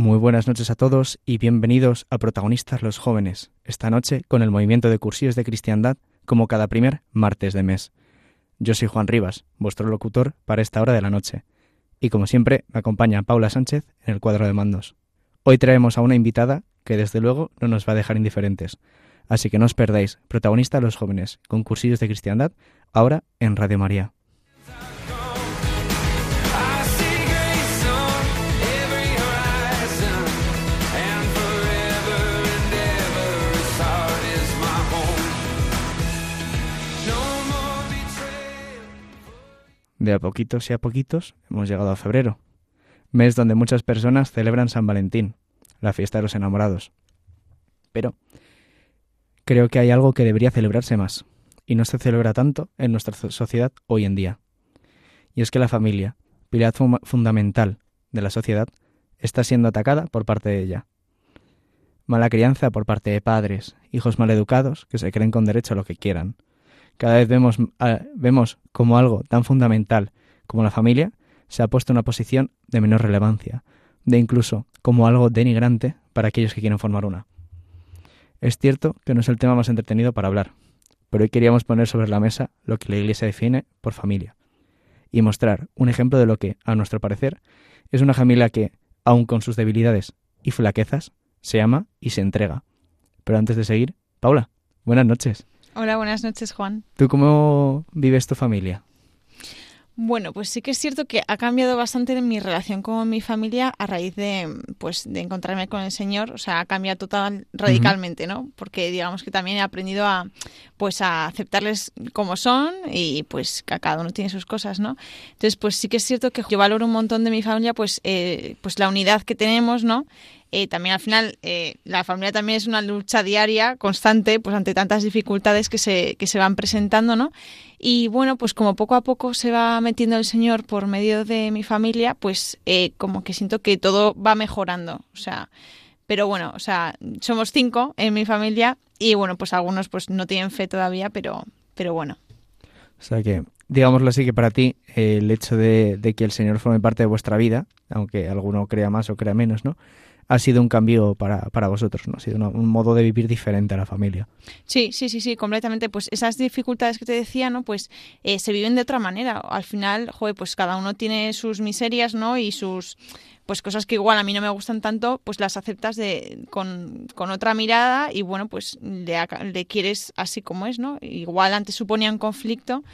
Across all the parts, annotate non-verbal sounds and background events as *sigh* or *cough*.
Muy buenas noches a todos y bienvenidos a Protagonistas los Jóvenes, esta noche con el movimiento de cursillos de cristiandad como cada primer martes de mes. Yo soy Juan Rivas, vuestro locutor para esta hora de la noche, y como siempre me acompaña Paula Sánchez en el cuadro de mandos. Hoy traemos a una invitada que desde luego no nos va a dejar indiferentes, así que no os perdáis Protagonistas los Jóvenes con cursillos de cristiandad ahora en Radio María. De a poquitos y a poquitos hemos llegado a febrero, mes donde muchas personas celebran San Valentín, la fiesta de los enamorados. Pero creo que hay algo que debería celebrarse más, y no se celebra tanto en nuestra sociedad hoy en día. Y es que la familia, pilar fundamental de la sociedad, está siendo atacada por parte de ella. Mala crianza por parte de padres, hijos maleducados que se creen con derecho a lo que quieran, cada vez vemos, vemos como algo tan fundamental como la familia se ha puesto en una posición de menor relevancia, de incluso como algo denigrante para aquellos que quieren formar una. Es cierto que no es el tema más entretenido para hablar, pero hoy queríamos poner sobre la mesa lo que la Iglesia define por familia y mostrar un ejemplo de lo que, a nuestro parecer, es una familia que, aun con sus debilidades y flaquezas, se ama y se entrega. Pero antes de seguir, Paula, buenas noches. Hola, buenas noches, Juan. ¿Tú cómo vives tu familia? Bueno, pues sí que es cierto que ha cambiado bastante mi relación con mi familia a raíz de, pues, de encontrarme con el Señor. O sea, ha cambiado total, radicalmente, ¿no? Porque digamos que también he aprendido a, pues, a aceptarles como son y pues que cada uno tiene sus cosas, ¿no? Entonces, pues sí que es cierto que yo valoro un montón de mi familia, pues, eh, pues la unidad que tenemos, ¿no? Eh, también al final eh, la familia también es una lucha diaria, constante, pues ante tantas dificultades que se, que se van presentando, ¿no? Y bueno, pues como poco a poco se va metiendo el Señor por medio de mi familia, pues eh, como que siento que todo va mejorando, o sea, pero bueno, o sea, somos cinco en mi familia y bueno, pues algunos pues no tienen fe todavía, pero, pero bueno. O sea que, digámoslo así, que para ti el hecho de, de que el Señor forme parte de vuestra vida, aunque alguno crea más o crea menos, ¿no? Ha sido un cambio para, para vosotros, ¿no? Ha sido un modo de vivir diferente a la familia. Sí, sí, sí, sí, completamente. Pues esas dificultades que te decía, ¿no? Pues eh, se viven de otra manera. Al final, joder, pues cada uno tiene sus miserias, ¿no? Y sus pues cosas que igual a mí no me gustan tanto, pues las aceptas de, con, con otra mirada y bueno, pues le, quieres así como es, ¿no? Igual antes suponía un conflicto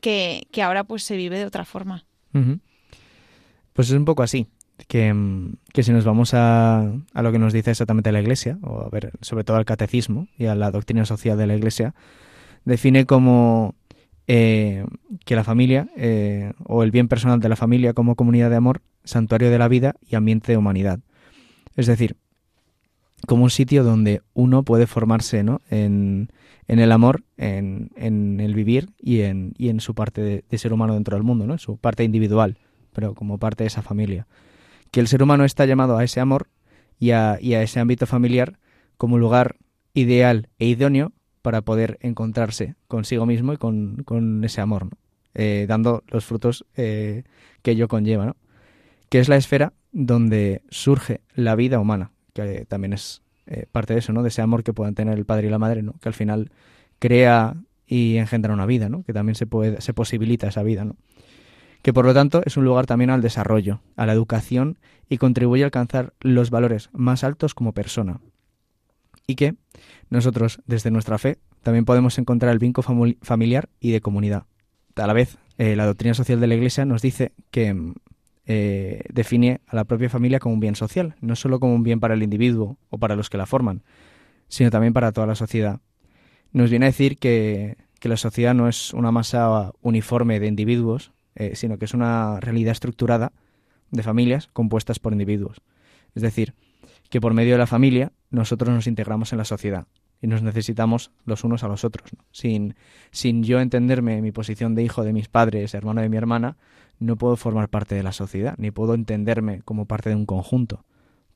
que, que ahora pues se vive de otra forma. Pues es un poco así que, que si nos vamos a, a, lo que nos dice exactamente la Iglesia, o a ver, sobre todo al catecismo y a la doctrina social de la Iglesia, define como eh, que la familia, eh, o el bien personal de la familia como comunidad de amor, santuario de la vida y ambiente de humanidad. Es decir, como un sitio donde uno puede formarse ¿no? en, en el amor, en, en, el vivir y en, y en su parte de, de, ser humano dentro del mundo, ¿no? su parte individual, pero como parte de esa familia que el ser humano está llamado a ese amor y a, ese ámbito familiar como lugar ideal e idóneo para poder encontrarse consigo mismo y con, ese amor, eh, dando los frutos eh, que ello conlleva, ¿no? que es la esfera donde surge la vida humana, que también es eh, parte de eso, ¿no? de ese amor que puedan tener el padre y la madre, ¿no? que al final crea y engendra una vida, ¿no? que también se, puede, se posibilita esa vida. ¿no? Que por lo tanto es un lugar también al desarrollo, a la educación y contribuye a alcanzar los valores más altos como persona. Y que nosotros, desde nuestra fe, también podemos encontrar el vínculo familiar y de comunidad. A la vez, eh, la doctrina social de la Iglesia nos dice que eh, define a la propia familia como un bien social, no solo como un bien para el individuo o para los que la forman, sino también para toda la sociedad. Nos viene a decir que, la sociedad no es una masa uniforme de individuos, eh, sino que es una realidad estructurada de familias compuestas por individuos. Es decir, que por medio de la familia nosotros nos integramos en la sociedad y nos necesitamos los unos a los otros. Sin, sin yo entenderme mi posición de hijo de mis padres, hermano de mi hermana, no puedo formar parte de la sociedad, ni puedo entenderme como parte de un conjunto,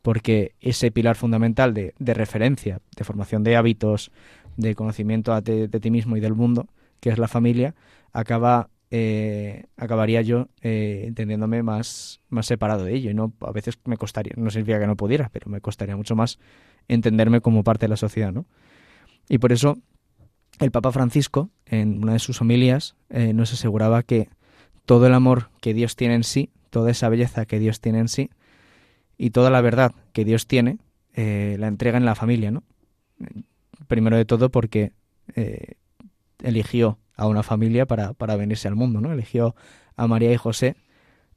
porque ese pilar fundamental de, de referencia, de formación de hábitos, de conocimiento de, ti mismo y del mundo, que es la familia, acaba eh, acabaría yo eh, entendiéndome más, más separado de ello. Y no, a veces me costaría, no significa que no pudiera, pero me costaría mucho más entenderme como parte de la sociedad, ¿no? Y por eso el Papa Francisco, en una de sus homilías, eh, nos aseguraba que todo el amor que Dios tiene en sí, toda esa belleza que Dios tiene en sí y toda la verdad que Dios tiene, eh, la entrega en la familia, ¿no? Primero de todo porque eh, eligió a una familia para, para, venirse al mundo, ¿no? Eligió a María y José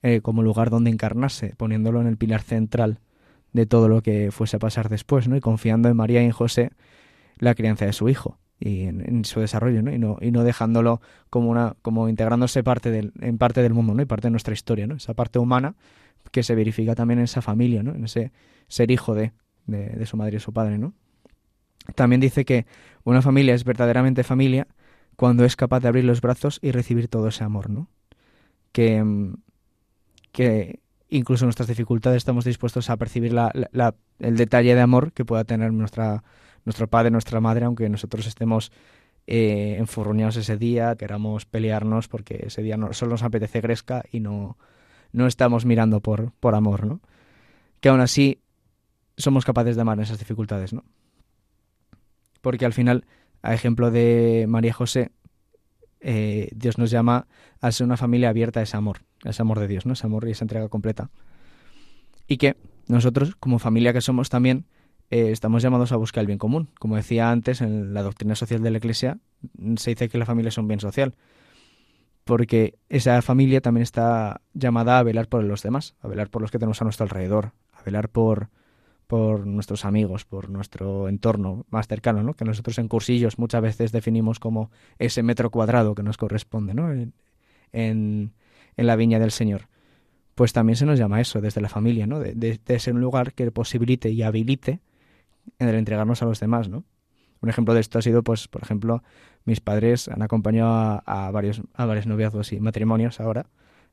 eh, como lugar donde encarnarse, poniéndolo en el pilar central de todo lo que fuese a pasar después, ¿no? Y confiando en María y en José la crianza de su hijo y en, su desarrollo, ¿no? Y no, y no dejándolo como una, como integrándose parte del, en parte del mundo, ¿no? Y parte de nuestra historia, ¿no? Esa parte humana que se verifica también en esa familia, ¿no? En ese ser hijo de, de, su madre y su padre, ¿no? También dice que una familia es verdaderamente familia cuando es capaz de abrir los brazos y recibir todo ese amor, ¿no? Que, que incluso en nuestras dificultades estamos dispuestos a percibir la, el detalle de amor que pueda tener nuestra nuestro padre, nuestra madre, aunque nosotros estemos eh, enfurruñados ese día, queramos pelearnos porque ese día no, solo nos apetece gresca y no, no estamos mirando por, por amor, ¿no? Que aún así somos capaces de amar en esas dificultades, ¿no? Porque al final, a ejemplo de María José, eh, Dios nos llama a ser una familia abierta a ese amor, a ese amor de Dios, ¿no? Ese amor y esa entrega completa. Y que nosotros, como familia que somos también, eh, estamos llamados a buscar el bien común. Como decía antes, en la doctrina social de la Iglesia se dice que la familia es un bien social, porque esa familia también está llamada a velar por los demás, a velar por los que tenemos a nuestro alrededor, a velar por, por nuestros amigos, por nuestro entorno más cercano, ¿no? que nosotros en cursillos muchas veces definimos como ese metro cuadrado que nos corresponde ¿no? en, en, la viña del Señor. Pues también se nos llama eso desde la familia, ¿no? de, de ser un lugar que posibilite y habilite en el entregarnos a los demás, ¿no? Un ejemplo de esto ha sido, pues, por ejemplo, mis padres han acompañado a, varios, a varios noviazgos y matrimonios ahora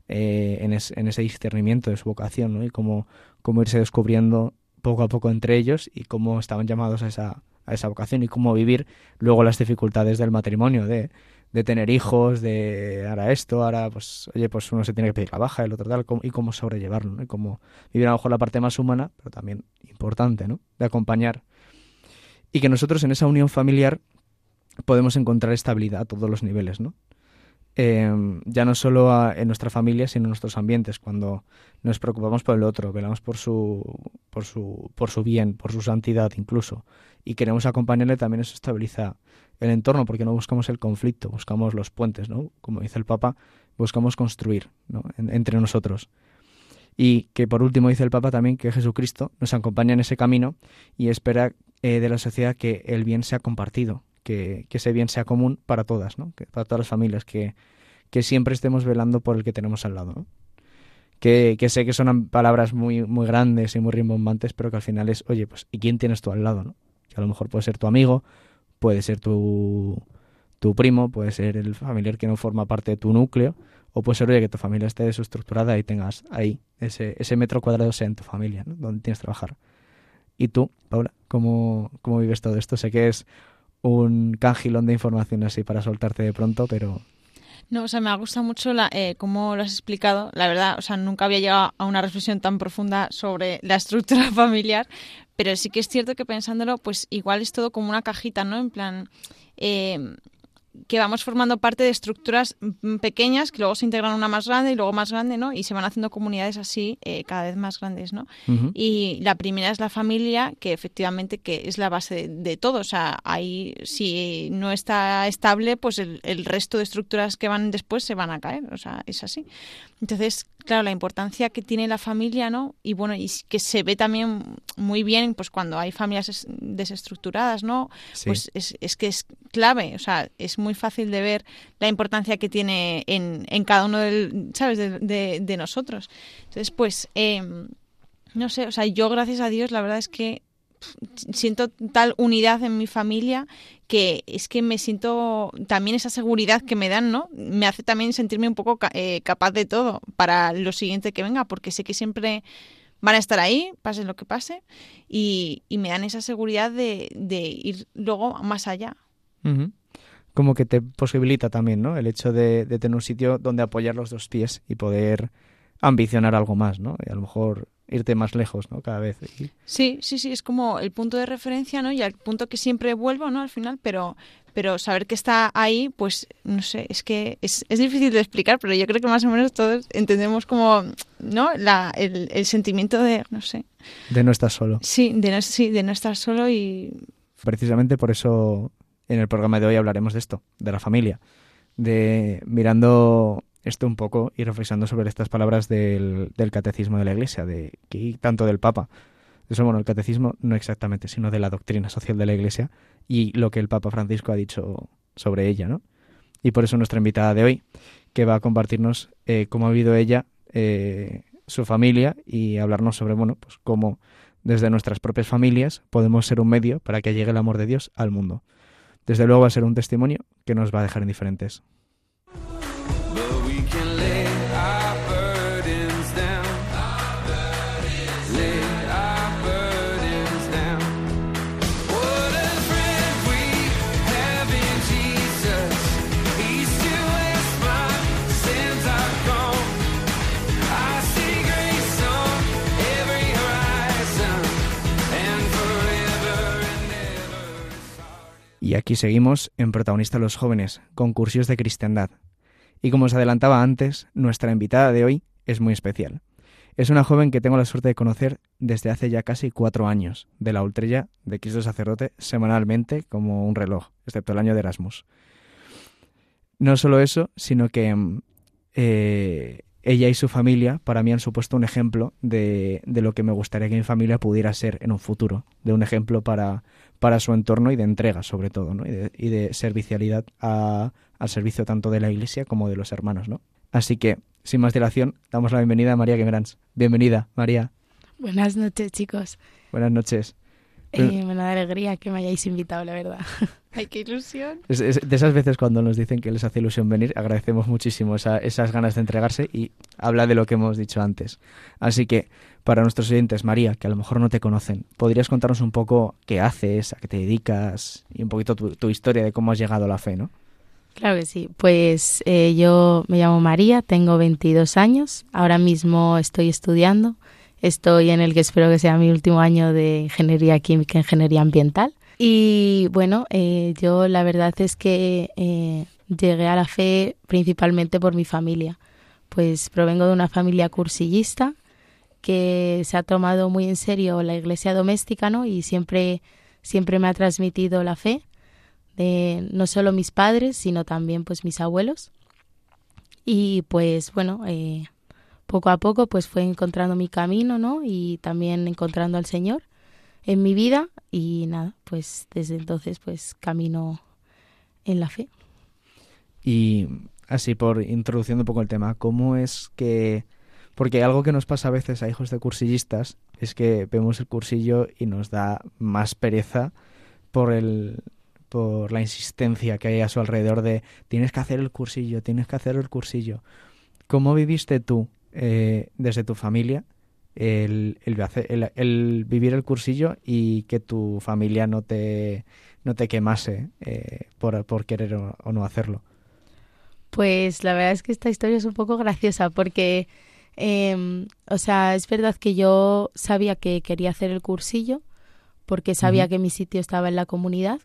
eh, en, en, ese discernimiento de su vocación, ¿no? Y cómo, cómo irse descubriendo poco a poco entre ellos y cómo estaban llamados a esa, a esa vocación y cómo vivir luego las dificultades del matrimonio, de, de tener hijos, de ahora esto, ahora pues, oye, pues uno se tiene que pedir la baja, el otro tal, y cómo sobrellevarlo, ¿no? Y cómo vivir a lo mejor la parte más humana, pero también importante, ¿no? De acompañar. Y que nosotros en esa unión familiar podemos encontrar estabilidad a todos los niveles, ¿no? Em, ya no solo en nuestra familia, sino en nuestros ambientes, cuando nos preocupamos por el otro, velamos por su, por su, por su bien, por su santidad incluso, y queremos acompañarle, también eso estabiliza el entorno, porque no buscamos el conflicto, buscamos los puentes, ¿no? Como dice el Papa, buscamos construir entre nosotros. Y que por último dice el Papa también que Jesucristo nos acompaña en ese camino y espera eh, de la sociedad que el bien sea compartido, que, ese bien sea común para todas, ¿no? Que, para todas las familias, que, que siempre estemos velando por el que tenemos al lado, ¿no? Que, que, sé que son palabras muy, muy grandes y muy rimbombantes, pero que al final es, oye, pues, ¿y quién tienes tú al lado, no? Que a lo mejor puede ser tu amigo, puede ser tu, tu primo, puede ser el familiar que no forma parte de tu núcleo, o puede ser, oye, que tu familia esté desestructurada y tengas ahí ese, ese metro cuadrado sea en tu familia, ¿no? donde tienes que trabajar. ¿Y tú, Paula, cómo, cómo vives todo esto? Sé que es un cangilón de información así para soltarte de pronto, pero... No, o sea, me ha gustado mucho la, eh, cómo lo has explicado. La verdad, o sea, nunca había llegado a una reflexión tan profunda sobre la estructura *laughs* familiar, pero sí que es cierto que pensándolo, pues igual es todo como una cajita, ¿no? En plan, eh, que vamos formando parte de estructuras mm, pequeñas que luego se integran una más grande y luego más grande, ¿no? Y se van haciendo comunidades así eh, cada vez más grandes, ¿no? Y la primera es la familia, que efectivamente que es la base de, todo. O sea, ahí si no está estable, pues el, el, resto de estructuras que van después se van a caer. O sea, es así. Entonces, claro, la importancia que tiene la familia, ¿no? Y bueno, y que se ve también muy bien, pues cuando hay familias desestructuradas, ¿no? Pues es, es que es clave, o sea, es muy fácil de ver la importancia que tiene en, en cada uno del, ¿sabes? De, de, nosotros. Entonces, pues, em, no sé, o sea, yo gracias a Dios, la verdad es que siento tal unidad en mi familia que es que me siento también esa seguridad que me dan, ¿no? Me hace también sentirme un poco eh, capaz de todo para lo siguiente que venga, porque sé que siempre van a estar ahí, pase lo que pase, y, me dan esa seguridad de ir luego más allá como que te posibilita también, ¿no? El hecho de, tener un sitio donde apoyar los dos pies y poder ambicionar algo más, ¿no? Y a lo mejor irte más lejos, ¿no? Cada vez. Sí, sí, sí, es como el punto de referencia, ¿no? Y al punto que siempre vuelvo, ¿no? Al final, pero, pero saber que está ahí, pues, no sé, es que es, es difícil de explicar, pero yo creo que más o menos todos entendemos como, ¿no? La, el, el sentimiento de, no sé. De no estar solo. Sí, de no, sí, de no estar solo y... Precisamente por eso en el programa de hoy hablaremos de esto, de la familia, de mirando esto un poco y reflexionando sobre estas palabras del, catecismo de la Iglesia, de que tanto del Papa. Eso, bueno, el catecismo no exactamente, sino de la doctrina social de la Iglesia y lo que el Papa Francisco ha dicho sobre ella, ¿no? Y por eso nuestra invitada de hoy, que va a compartirnos eh, cómo ha vivido ella, eh, su familia y hablarnos sobre, bueno, pues cómo desde nuestras propias familias podemos ser un medio para que llegue el amor de Dios al mundo desde luego va a ser un testimonio que nos va a dejar indiferentes. Y aquí seguimos en Protagonista los Jóvenes, concursos de cristiandad. Y como os adelantaba antes, nuestra invitada de hoy es muy especial. Es una joven que tengo la suerte de conocer desde hace ya casi cuatro años, de la ultrella de Cristo Sacerdote semanalmente como un reloj, excepto el año de Erasmus. No solo eso, sino que mm, eh, ella y su familia para mí han supuesto un ejemplo de, de, lo que me gustaría que mi familia pudiera ser en un futuro, de un ejemplo para, para su entorno y de entrega, sobre todo, ¿no? y, de, y de servicialidad a, al servicio tanto de la Iglesia como de los hermanos. ¿no? Así que, sin más dilación, damos la bienvenida a María Guemerans. Bienvenida, María. Buenas noches, chicos. Buenas noches. Eh, me da alegría que me hayáis invitado, la verdad. *laughs* Ay, qué ilusión. Es, de esas veces cuando nos dicen que les hace ilusión venir, agradecemos muchísimo esas ganas de entregarse y habla de lo que hemos dicho antes. Así que, para nuestros oyentes, María, que a lo mejor no te conocen, ¿podrías contarnos un poco qué haces, a qué te dedicas y un poquito tu, historia de cómo has llegado a la fe, ¿no? Claro que sí. Pues eh, yo me llamo María, tengo 22 años, ahora mismo estoy estudiando Estoy en el que espero que sea mi último año de ingeniería química, ingeniería ambiental. Y bueno, eh, yo la verdad es que eh, llegué a la fe principalmente por mi familia. Pues provengo de una familia cursillista que se ha tomado muy en serio la iglesia doméstica, ¿no? Y siempre, siempre me ha transmitido la fe de no solo mis padres, sino también pues mis abuelos. Y pues bueno, eh, poco a poco pues fue encontrando mi camino, ¿no? Y también encontrando al Señor en mi vida y nada, pues desde entonces pues camino en la fe. Y así por introduciendo un poco el tema, ¿cómo es que porque algo que nos pasa a veces a hijos de cursillistas es que vemos el cursillo y nos da más pereza por el por la insistencia que hay a su alrededor de tienes que hacer el cursillo, tienes que hacer el cursillo. ¿Cómo viviste tú eh, desde tu familia el, el, vivir el cursillo y que tu familia no te, no te quemase eh, por, por, querer o, no hacerlo? Pues la verdad es que esta historia es un poco graciosa porque, em, o sea, es verdad que yo sabía que quería hacer el cursillo porque sabía que mi sitio estaba en la comunidad,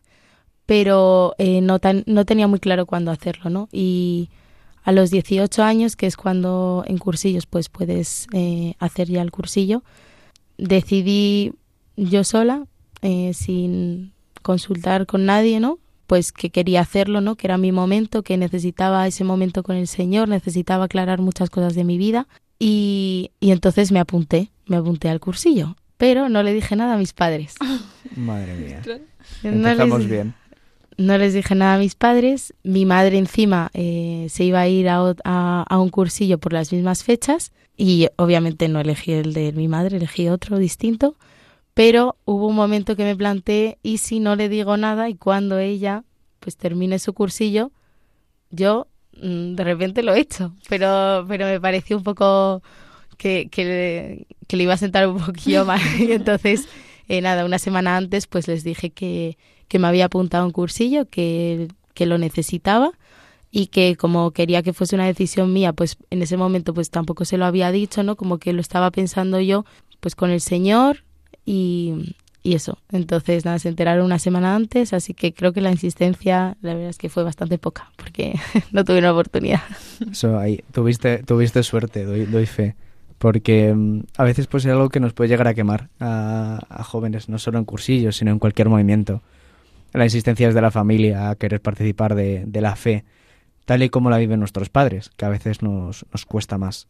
pero eh, no, tan, no tenía muy claro cuándo hacerlo, ¿no? Y a los 18 años, que es cuando en cursillos pues puedes eh, hacer ya el cursillo, decidí yo sola, eh, sin consultar con nadie, ¿no? Pues que quería hacerlo, ¿no? Que era mi momento, que necesitaba ese momento con el Señor, necesitaba aclarar muchas cosas de mi vida y, y entonces me apunté, me apunté al cursillo, pero no le dije nada a mis padres. Madre mía. No Empezamos les- bien. No les dije nada a mis padres. Mi madre encima eh, se iba a ir a, un cursillo por las mismas fechas y obviamente no elegí el de mi madre, elegí otro distinto. Pero hubo un momento que me planteé y si no le digo nada y cuando ella pues termine su cursillo, yo mm, de repente lo he hecho. Pero, pero me pareció un poco que, que le iba a sentar un poquillo mal. *laughs* Y entonces, eh, nada, una semana antes pues les dije que, que me había apuntado un cursillo, que, que lo necesitaba y que como quería que fuese una decisión mía, pues en ese momento pues tampoco se lo había dicho, ¿no? Como que lo estaba pensando yo pues con el Señor y, y eso. Entonces, nada, se enteraron una semana antes, así que creo que la insistencia, la verdad es que fue bastante poca, porque *laughs* no tuve una oportunidad. Eso ahí, tuviste, tuviste suerte, doy, doy fe. Porque mm, a veces pues es algo que nos puede llegar a quemar a jóvenes, no solo en cursillos, sino en cualquier movimiento. La insistencia es de la familia a querer participar de, de la fe, tal y como la viven nuestros padres, que a veces nos, nos cuesta más.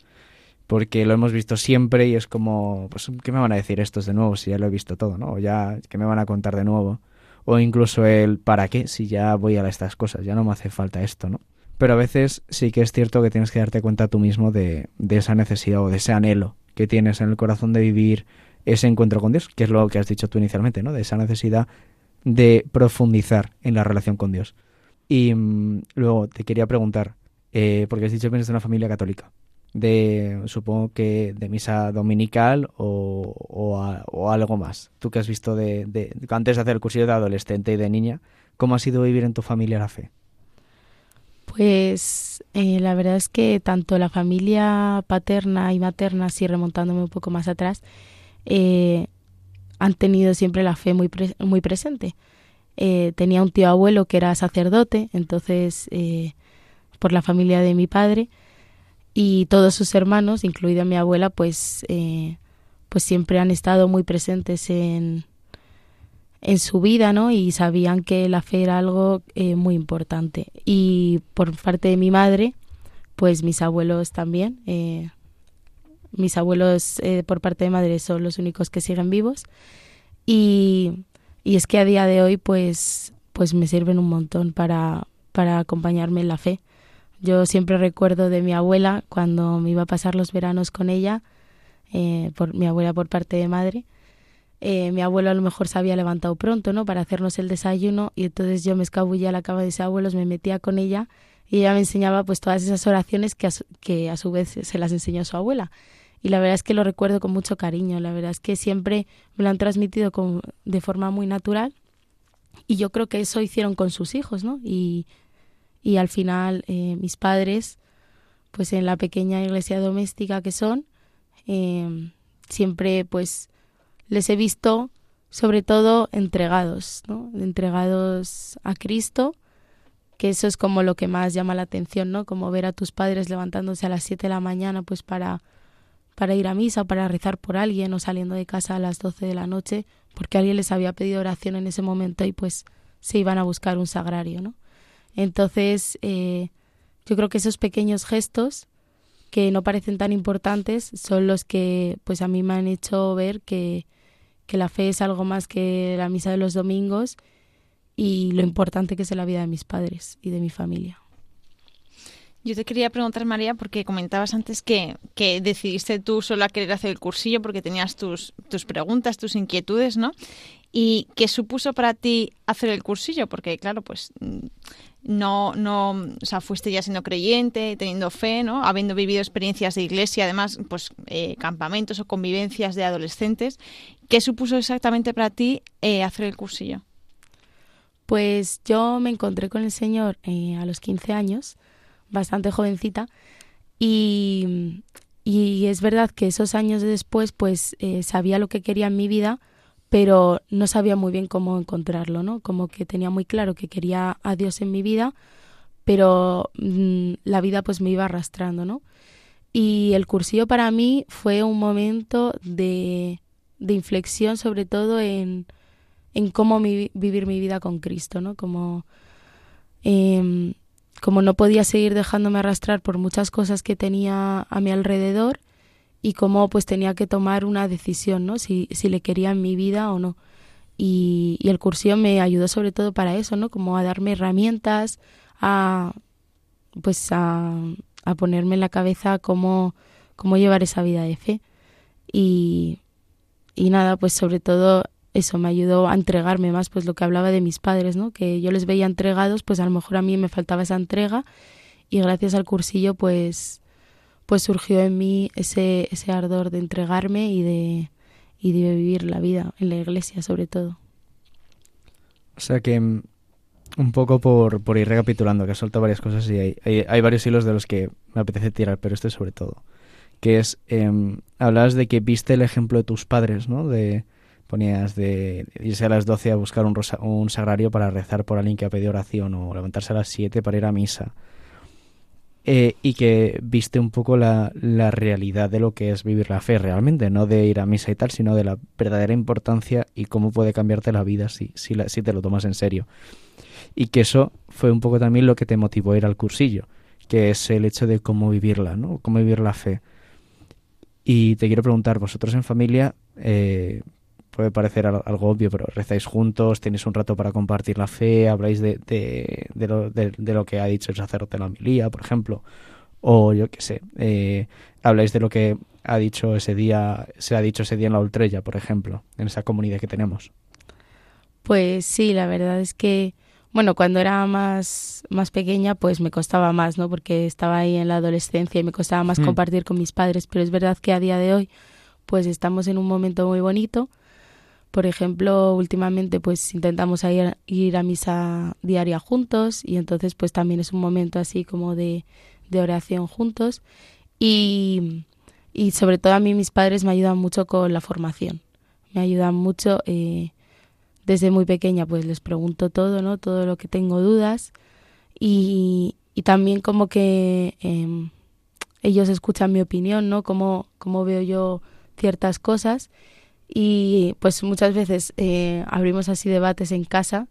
Porque lo hemos visto siempre y es como, pues, ¿qué me van a decir estos de nuevo si ya lo he visto todo, ¿no? O ya, ¿qué me van a contar de nuevo? O incluso el, ¿para qué? Si ya voy a estas cosas, ya no me hace falta esto, ¿no? Pero a veces sí que es cierto que tienes que darte cuenta tú mismo de, de esa necesidad o de ese anhelo que tienes en el corazón de vivir ese encuentro con Dios, que es lo que has dicho tú inicialmente, ¿no? De esa necesidad de profundizar en la relación con Dios. Y mm, luego te quería preguntar, eh, porque has dicho que vienes de una familia católica, de supongo que de misa dominical o, o, algo más. Tú que has visto de, de- antes de hacer el cursillo de adolescente y de niña, ¿cómo ha sido vivir en tu familia la fe? Pues eh, la verdad es que tanto la familia paterna y materna, así remontándome un poco más atrás, eh, han tenido siempre la fe muy, pre- muy presente. Eh, tenía un tío abuelo que era sacerdote, entonces eh, por la familia de mi padre y todos sus hermanos, incluida mi abuela, pues, eh, pues siempre han estado muy presentes en, en su vida, ¿no? Y sabían que la fe era algo eh, muy importante. Y por parte de mi madre, pues mis abuelos también. Mis abuelos eh, por parte de madre son los únicos que siguen vivos. Y, y es que a día de hoy, pues, pues me sirven un montón para, para acompañarme en la fe. Yo siempre recuerdo de mi abuela cuando me iba a pasar los veranos con ella, eh, por mi abuela por parte de madre. Eh, mi abuelo a lo mejor se había levantado pronto, ¿no? Para hacernos el desayuno y entonces yo me escabullía a la cama de ese abuelos, me metía con ella y ella me enseñaba pues todas esas oraciones que a su, que a su vez se las enseñó su abuela. Y la verdad es que lo recuerdo con mucho cariño, la verdad es que siempre me lo han transmitido de forma muy natural y yo creo que eso hicieron con sus hijos, ¿no? Y, y al final eh, mis padres, pues en la pequeña iglesia doméstica que son, eh, siempre pues les he visto sobre todo entregados, ¿no? Entregados a Cristo, que eso es como lo que más llama la atención, ¿no? Como ver a tus padres levantándose a las 7 de la mañana pues para para ir a misa o para rezar por alguien o saliendo de casa a las 12 de la noche porque alguien les había pedido oración en ese momento y pues se iban a buscar un sagrario, ¿no? Entonces, eh, yo creo que esos pequeños gestos que no parecen tan importantes son los que pues a mí me han hecho ver que, que la fe es algo más que la misa de los domingos y lo importante que es la vida de mis padres y de mi familia. Yo te quería preguntar, María, porque comentabas antes que, que decidiste tú sola querer hacer el cursillo porque tenías tus, tus preguntas, tus inquietudes, ¿no? ¿Y qué supuso para ti hacer el cursillo? Porque, claro, pues mm, no, no, o sea, fuiste ya siendo creyente, teniendo fe, ¿no? Habiendo vivido experiencias de iglesia, además, pues eh, campamentos o convivencias de adolescentes. ¿Qué supuso exactamente para ti eh, hacer el cursillo? Pues yo me encontré con el Señor eh, a los 15 años, bastante jovencita, y, y es verdad que esos años después pues eh, sabía lo que quería en mi vida, pero no sabía muy bien cómo encontrarlo, ¿no? Como que tenía muy claro que quería a Dios en mi vida, pero mm, la vida pues me iba arrastrando, ¿no? Y el cursillo para mí fue un momento de, de inflexión, sobre todo en, en cómo vivir mi vida con Cristo, ¿no? Como, em, como no podía seguir dejándome arrastrar por muchas cosas que tenía a mi alrededor y cómo pues tenía que tomar una decisión, ¿no? Si, si le quería en mi vida o no. Y, y el cursillo me ayudó sobre todo para eso, ¿no? Como a darme herramientas, a pues a, a ponerme en la cabeza cómo, cómo llevar esa vida de fe. Y, y nada, pues sobre todo eso me ayudó a entregarme más, pues lo que hablaba de mis padres, ¿no? Que yo les veía entregados, pues a lo mejor a mí me faltaba esa entrega y gracias al cursillo pues pues surgió en mí ese, ese ardor de entregarme y de, y de vivir la vida en la iglesia sobre todo. O sea que mm, un poco por, por ir recapitulando, que has soltado varias cosas y hay, hay, varios hilos de los que me apetece tirar, pero este sobre todo. Que es, eh, hablabas de que viste el ejemplo de tus padres, ¿no? De, ponías de irse a las 12 a buscar un, un sagrario para rezar por alguien que ha pedido oración o levantarse a las 7 para ir a misa. Eh, y que viste un poco la, la, realidad de lo que es vivir la fe realmente, no de ir a misa y tal, sino de la verdadera importancia y cómo puede cambiarte la vida si, si, si te lo tomas en serio y que eso fue un poco también lo que te motivó a ir al cursillo, que es el hecho de cómo vivirla, ¿no? Cómo vivir la fe. Y te quiero preguntar, vosotros en familia, eh, puede parecer algo obvio, pero rezáis juntos, tenéis un rato para compartir la fe, habláis de, de, de, lo, de, lo, que ha dicho el sacerdote en la homilía, por ejemplo, o yo qué sé, eh, habláis de lo que ha dicho ese día, se ha dicho ese día en la Ultrella, por ejemplo, en esa comunidad que tenemos. Pues sí, la verdad es que bueno, cuando era más, más pequeña, pues me costaba más, ¿no? Porque estaba ahí en la adolescencia y me costaba más mm. compartir con mis padres. Pero es verdad que a día de hoy, pues estamos en un momento muy bonito. Por ejemplo, últimamente, pues intentamos ir, ir a misa diaria juntos y entonces, pues también es un momento así como de, oración juntos. Y, y sobre todo a mí mis padres me ayudan mucho con la formación. Me ayudan mucho. Eh, desde muy pequeña pues les pregunto todo, ¿no? Todo lo que tengo dudas y, y también como que em, ellos escuchan mi opinión, ¿no? Cómo, cómo veo yo ciertas cosas y pues muchas veces eh, abrimos así debates en casa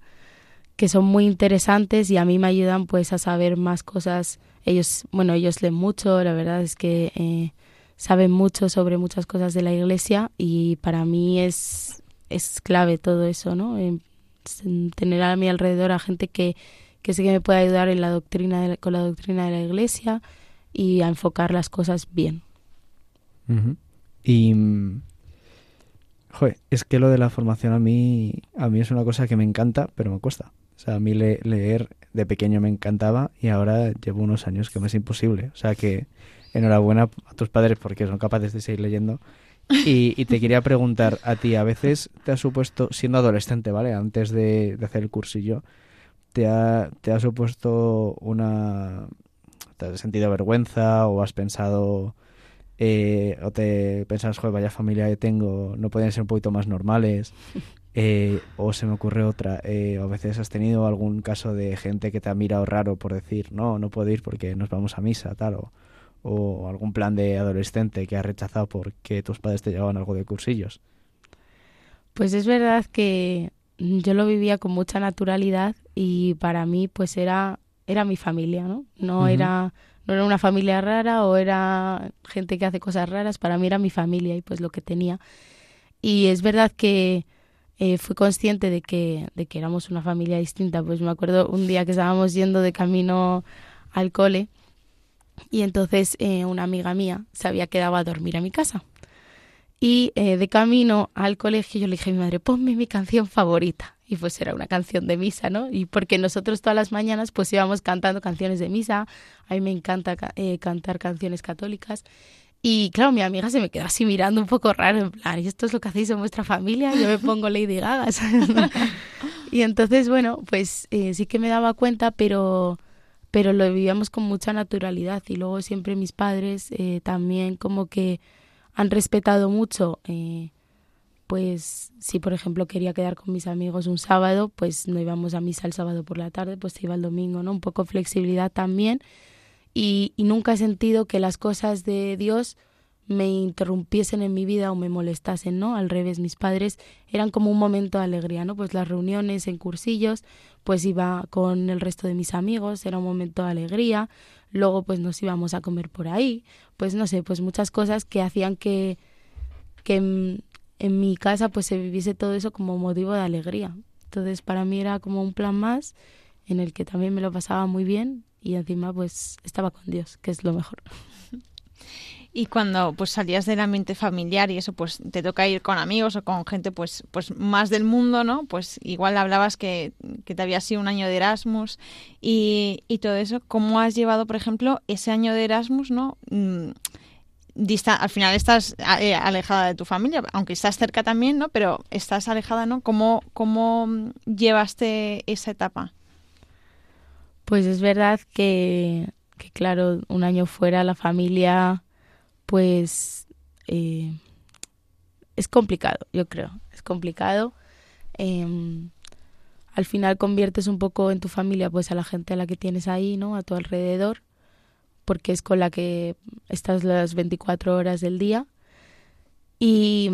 que son muy interesantes y a mí me ayudan pues a saber más cosas. Ellos, bueno, ellos leen mucho, la verdad es que eh, saben mucho sobre muchas cosas de la iglesia y para mí es es clave todo eso, ¿no? tener a mi alrededor a gente que, que sé que me puede ayudar en la doctrina con la doctrina de la iglesia y a enfocar las cosas bien. Y joder, es que lo de la formación a mí a mí es una cosa que me encanta, pero me cuesta. O sea, a mí leer de pequeño me encantaba y ahora llevo unos años que me es imposible. O sea que enhorabuena a tus padres porque son capaces de seguir leyendo y, te quería preguntar a ti, a veces te has supuesto, siendo adolescente, ¿vale? Antes de, hacer el cursillo, ¿te ha, ¿te ha supuesto una... ¿Te has sentido vergüenza o has pensado... Eh, o te pensas, joder, vaya familia que tengo, no pueden ser un poquito más normales? *laughs* Eh, o se me ocurre otra, eh, a veces has tenido algún caso de gente que te ha mirado raro por decir, no, no puedo ir porque nos vamos a misa, tal, o o algún plan de adolescente que has rechazado porque tus padres te llevaban algo de cursillos? Pues es verdad que yo lo vivía con mucha naturalidad y para mí pues era era mi familia, ¿no? No era no era una familia rara o era gente que hace cosas raras, para mí era mi familia y pues lo que tenía. Y es verdad que eh, fui consciente de que, de que éramos una familia distinta. Pues me acuerdo un día que estábamos yendo de camino al cole y entonces eh, una amiga mía se había quedado a dormir a mi casa. Y eh, de camino al colegio yo le dije a mi madre, ponme mi canción favorita. Y pues era una canción de misa, ¿no? Y porque nosotros todas las mañanas pues íbamos cantando canciones de misa. A mí me encanta eh, cantar canciones católicas. Y claro, mi amiga se me quedó así mirando un poco raro, en plan, ¿y esto es lo que hacéis en vuestra familia? Yo me pongo Lady Gaga, *laughs* y entonces, bueno, pues sí que me daba cuenta, pero pero lo vivíamos con mucha naturalidad y luego siempre mis padres eh, también como que han respetado mucho eh, pues si por ejemplo quería quedar con mis amigos un sábado, pues no íbamos a misa el sábado por la tarde, pues se iba el domingo, ¿no? Un poco flexibilidad también. Y, y nunca he sentido que las cosas de Dios me interrumpiesen en mi vida o me molestasen, ¿no? Al revés, mis padres eran como un momento de alegría, ¿no? Pues las reuniones en cursillos, pues iba con el resto de mis amigos, era un momento de alegría, luego pues nos íbamos a comer por ahí, pues no sé, pues muchas cosas que hacían que, que en, en mi casa pues se viviese todo eso como motivo de alegría. Entonces para mí era como un plan más en el que también me lo pasaba muy bien y encima pues estaba con Dios, que es lo mejor. Y cuando pues salías del ambiente familiar y eso, pues te toca ir con amigos o con gente pues, pues más del mundo, ¿no? Pues igual hablabas que, que te había sido un año de Erasmus y, y, todo eso. ¿Cómo has llevado, por ejemplo, ese año de Erasmus, ¿no? Mm, dista al final estás eh, alejada de tu familia, aunque estás cerca también, ¿no? Pero estás alejada, ¿no? ¿Cómo, cómo llevaste esa etapa? Pues es verdad que, que claro, un año fuera la familia pues eh, es complicado, yo creo, es complicado. Eh, al final conviertes un poco en tu familia pues a la gente a la que tienes ahí, ¿no? A tu alrededor, porque es con la que estás las 24 horas del día. Y,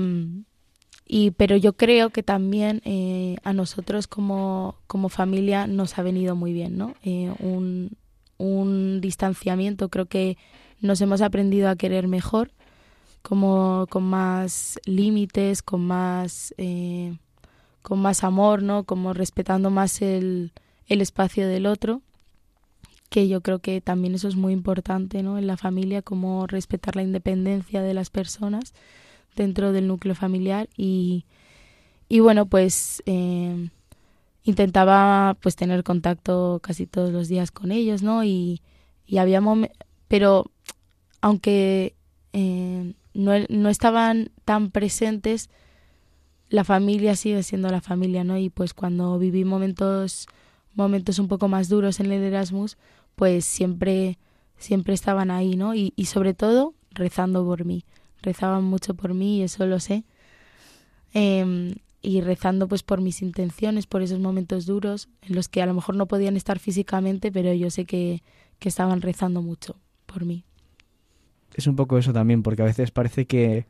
y pero yo creo que también eh, a nosotros como, como familia nos ha venido muy bien, ¿no? Eh, un, un distanciamiento, creo que nos hemos aprendido a querer mejor, como con más límites, con más, eh, con más amor, ¿no? Como respetando más el, el espacio del otro, que yo creo que también eso es muy importante, ¿no? En la familia, como respetar la independencia de las personas dentro del núcleo familiar y, y bueno, pues eh, intentaba pues tener contacto casi todos los días con ellos, ¿no? Y, y había pero aunque eh, no, no, estaban tan presentes, la familia sigue siendo la familia, ¿no? Y pues cuando viví momentos, momentos un poco más duros en el Erasmus, pues siempre, siempre estaban ahí, ¿no? Y, y sobre todo rezando por mí. Rezaban mucho por mí y eso lo sé. Eh, y rezando pues por mis intenciones, por esos momentos duros en los que a lo mejor no podían estar físicamente, pero yo sé que, que estaban rezando mucho por mí es un poco eso también, porque a veces parece que,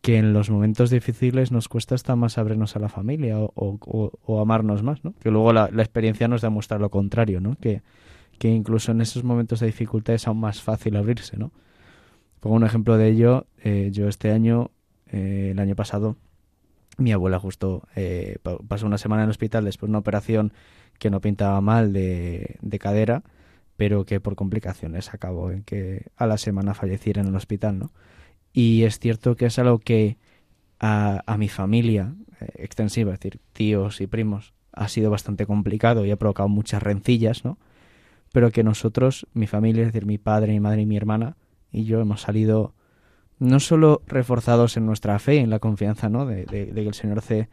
que en los momentos difíciles nos cuesta hasta más abrirnos a la familia o, o, o amarnos más, ¿no? Que luego la, la, experiencia nos demuestra lo contrario, ¿no? Que, que incluso en esos momentos de dificultad es aún más fácil abrirse, ¿no? Pongo un ejemplo de ello. Eh, yo este año, eh, el año pasado, mi abuela justo eh, pasó una semana en el hospital después de una operación que no pintaba mal de, de cadera pero que por complicaciones acabó en que a la semana falleciera en el hospital, ¿no? Y es cierto que es algo que a, a mi familia eh, extensiva, es decir, tíos y primos, ha sido bastante complicado y ha provocado muchas rencillas, ¿no? Pero que nosotros, mi familia, es decir, mi padre, mi madre y mi hermana y yo hemos salido no solo reforzados en nuestra fe, en la confianza, ¿no? De que el Señor hace,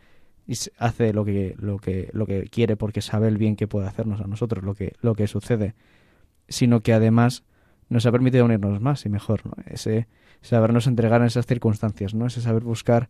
hace lo que, lo que, lo que quiere porque sabe el bien que puede hacernos a nosotros, lo que, lo que sucede, sino que además nos ha permitido unirnos más y mejor, ¿no? Ese sabernos entregar en esas circunstancias, ¿no? Ese saber buscar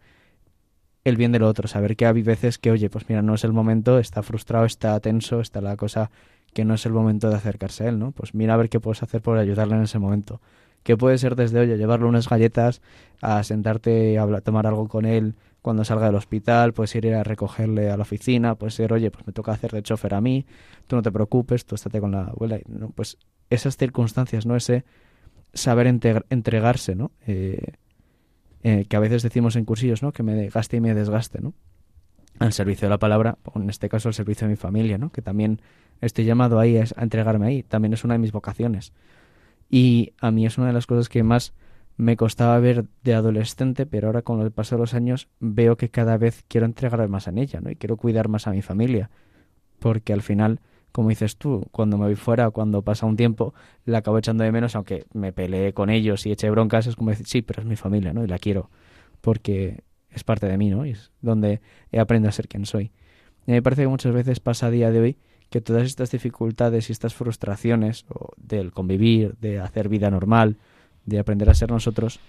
el bien del otro, saber que hay veces que, oye, pues mira, no es el momento, está frustrado, está tenso, está la cosa que no es el momento de acercarse a él, ¿no? Pues mira a ver qué puedes hacer por ayudarle en ese momento. Que puede ser desde, oye, llevarle unas galletas, a sentarte a tomar algo con él cuando salga del hospital, puedes ir a recogerle a la oficina, puede ser, oye, pues me toca hacer de chofer a mí, tú no te preocupes, tú estate con la abuela. Pues esas circunstancias, ¿no? Ese saber entregarse, ¿no? Eh, eh, que a veces decimos en cursillos, ¿no? Que me desgaste y me desgaste, ¿no? Al servicio de la palabra, o en este caso al servicio de mi familia, ¿no? Que también estoy llamado ahí a entregarme ahí, también es una de mis vocaciones. Y a mí es una de las cosas que más me costaba ver de adolescente, pero ahora con el paso de los años veo que cada vez quiero entregarme más en ella, ¿no? Y quiero cuidar más a mi familia, porque al final, como dices tú, cuando me voy fuera, cuando pasa un tiempo, la acabo echando de menos, aunque me peleé con ellos y eché broncas, es como decir, sí, pero es mi familia, ¿no? Y la quiero, porque es parte de mí, ¿no? Y es donde he aprendido a ser quien soy. Y me parece que muchas veces pasa a día de hoy que todas estas dificultades y estas frustraciones del convivir, de hacer vida normal, de aprender a ser nosotros,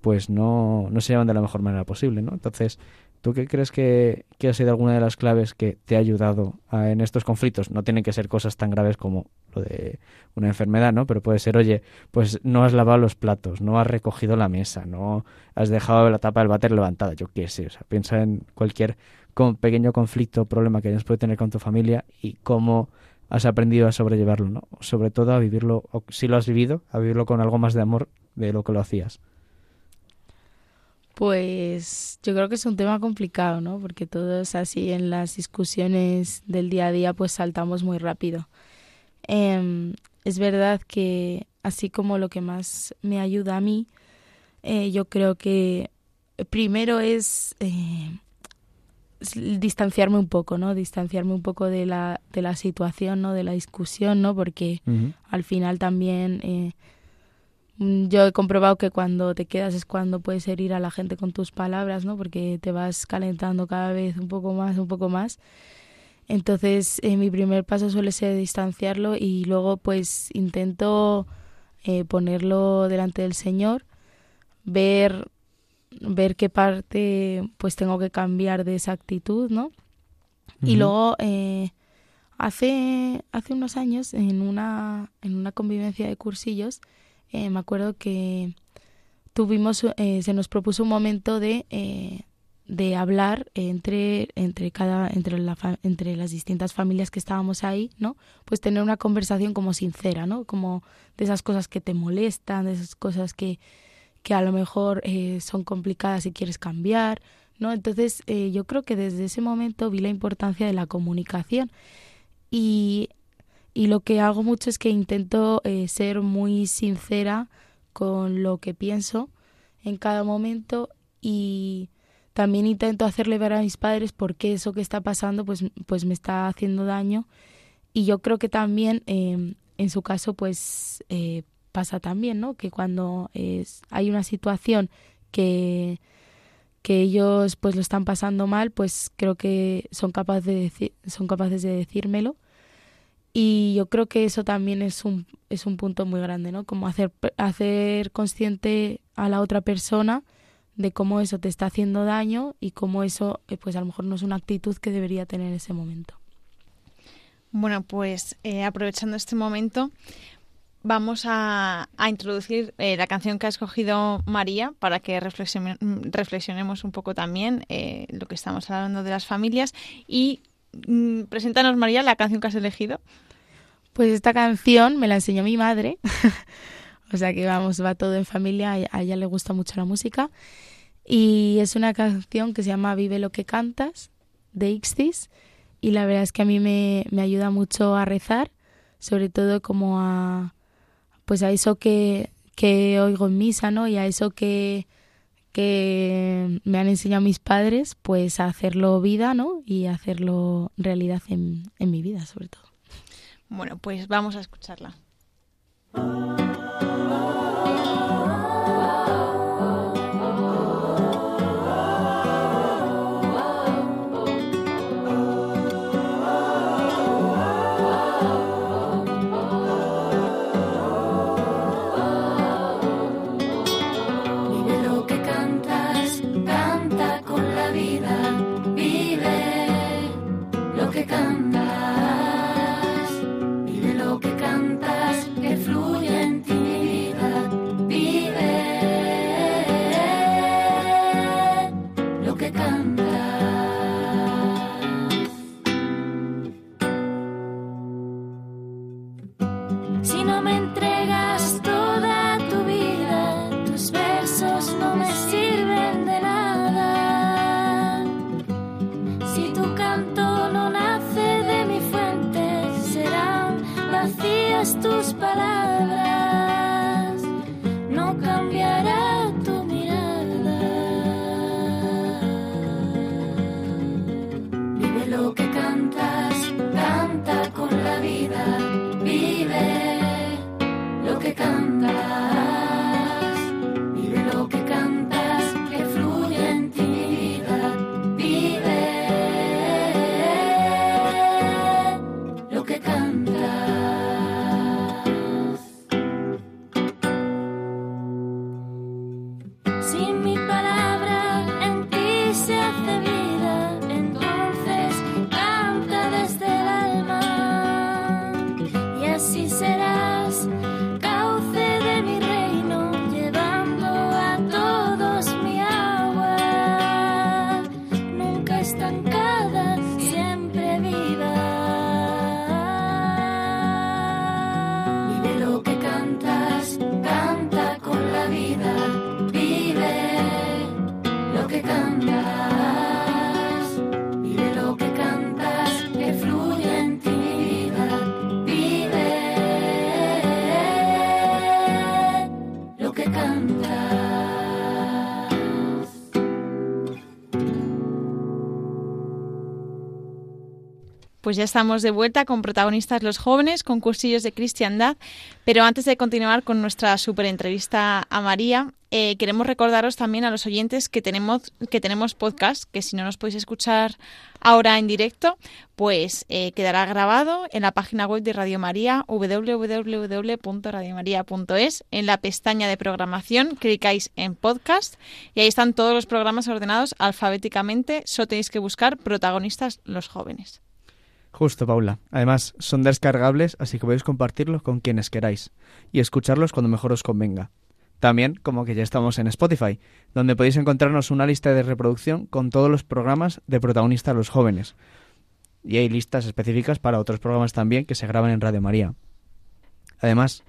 pues no, no se llevan de la mejor manera posible, ¿no? Entonces, ¿Tú qué crees que, que, ha sido alguna de las claves que te ha ayudado en estos conflictos? No tienen que ser cosas tan graves como lo de una enfermedad, ¿no? Pero puede ser, oye, pues no has lavado los platos, no has recogido la mesa, no has dejado la tapa del váter levantada, yo qué sé. O sea, piensa en cualquier pequeño conflicto problema que hayas podido tener con tu familia y cómo has aprendido a sobrellevarlo, ¿no? Sobre todo a vivirlo, si lo has vivido, a vivirlo con algo más de amor de lo que lo hacías. Pues yo creo que es un tema complicado, ¿no? Porque todos así en las discusiones del día a día pues saltamos muy rápido. Eh, es verdad que así como lo que más me ayuda a mí, eh, yo creo que primero es eh, distanciarme un poco, ¿no? Distanciarme un poco de la, de la situación, ¿no? De la discusión, ¿no? Porque al final también eh, Mm, yo he comprobado que cuando te quedas es cuando puedes herir a la gente con tus palabras, ¿no? Porque te vas calentando cada vez un poco más, un poco más. Entonces, eh, mi primer paso suele ser distanciarlo y luego pues intento eh, ponerlo delante del Señor, ver ver qué parte pues tengo que cambiar de esa actitud, ¿no? Y luego eh, hace hace unos años en una en una convivencia de cursillos eh, me acuerdo que tuvimos, eh, se nos propuso un momento de, de hablar entre, entre, cada, entre, la, entre las distintas familias que estábamos ahí, ¿no? Pues tener una conversación como sincera, ¿no? Como de esas cosas que te molestan, de esas cosas que, que a lo mejor son complicadas y quieres cambiar, ¿no? Entonces yo creo que desde ese momento vi la importancia de la comunicación y y lo que hago mucho es que intento eh, ser muy sincera con lo que pienso en cada momento y también intento hacerle ver a mis padres por qué eso que está pasando pues, pues me está haciendo daño y yo creo que también en su caso pues eh, pasa también no que cuando es, hay una situación que que ellos pues lo están pasando mal pues creo que son capaces de son capaces de decírmelo y yo creo que eso también es un, es un punto muy grande, ¿no? Como hacer, hacer consciente a la otra persona de cómo eso te está haciendo daño y cómo eso, eh, pues a lo mejor no es una actitud que debería tener en ese momento. Bueno, pues eh, aprovechando este momento, vamos a, introducir eh, la canción que ha escogido María para que reflexionemos un poco también lo que estamos hablando de las familias y Mm, preséntanos, María, la canción que has elegido. Pues esta canción me la enseñó mi madre. *laughs* o sea que vamos, va todo en familia. A ella le gusta mucho la música. Y es una canción que se llama Vive lo que cantas, de Ixtis. Y la verdad es que a mí me ayuda mucho a rezar, sobre todo como a, pues a eso que, que oigo en misa, ¿no? Y a eso que, que me han enseñado mis padres, pues a hacerlo vida, ¿no? Y hacerlo realidad en, en mi vida, sobre todo. Bueno, pues vamos a escucharla. Pues ya estamos de vuelta con protagonistas los jóvenes, con cursillos de cristiandad, pero antes de continuar con nuestra super entrevista a María, eh, queremos recordaros también a los oyentes que tenemos, que tenemos podcast, que si no nos podéis escuchar ahora en directo, pues eh, quedará grabado en la página web de Radio María, www.radiomaria.es. En la pestaña de programación clicáis en podcast y ahí están todos los programas ordenados alfabéticamente. Solo tenéis que buscar protagonistas los jóvenes. Justo, Paula. Además, son descargables, así que podéis compartirlos con quienes queráis y escucharlos cuando mejor os convenga. También, como que ya estamos en Spotify, donde podéis encontrarnos una lista de reproducción con todos los programas de protagonistas los jóvenes. Y hay listas específicas para otros programas también que se graban en Radio María. Además,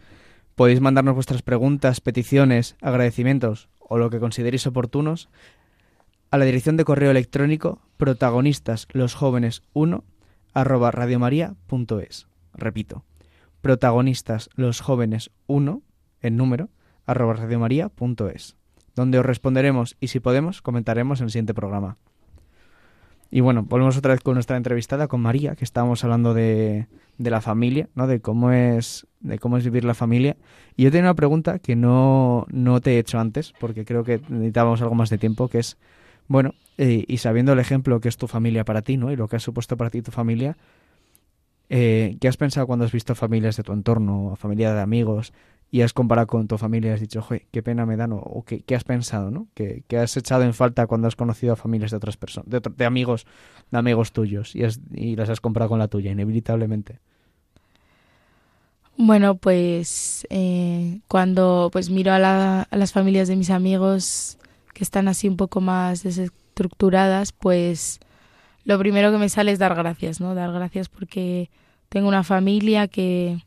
podéis mandarnos vuestras preguntas, peticiones, agradecimientos o lo que consideréis oportunos a la dirección de correo electrónico protagonistas los jóvenes 1 arroba radiomaria.es. Repito, protagonistas los jóvenes 1 en número arroba radiomaria.es, donde os responderemos y si podemos comentaremos en el siguiente programa. Y bueno, volvemos otra vez con nuestra entrevistada con María, que estábamos hablando de, de la familia, ¿no? De cómo es de cómo es vivir la familia. Y yo tenía una pregunta que no, no te he hecho antes, porque creo que necesitábamos algo más de tiempo, que es, bueno, eh, y sabiendo el ejemplo que es tu familia para ti, ¿no? Y lo que ha supuesto para ti tu familia, eh, ¿qué has pensado cuando has visto familias de tu entorno, familia de amigos, y has comparado con tu familia y has dicho, oye, qué pena me dan, o, qué, has pensado, ¿no? ¿Qué, has echado en falta cuando has conocido a familias de otras personas, de, amigos, de amigos tuyos, y, y las has comparado con la tuya, inevitablemente? Bueno, pues eh, cuando pues miro a, a, las familias de mis amigos que están así un poco más desestructuradas, pues lo primero que me sale es dar gracias, ¿no? Dar gracias porque tengo una familia que,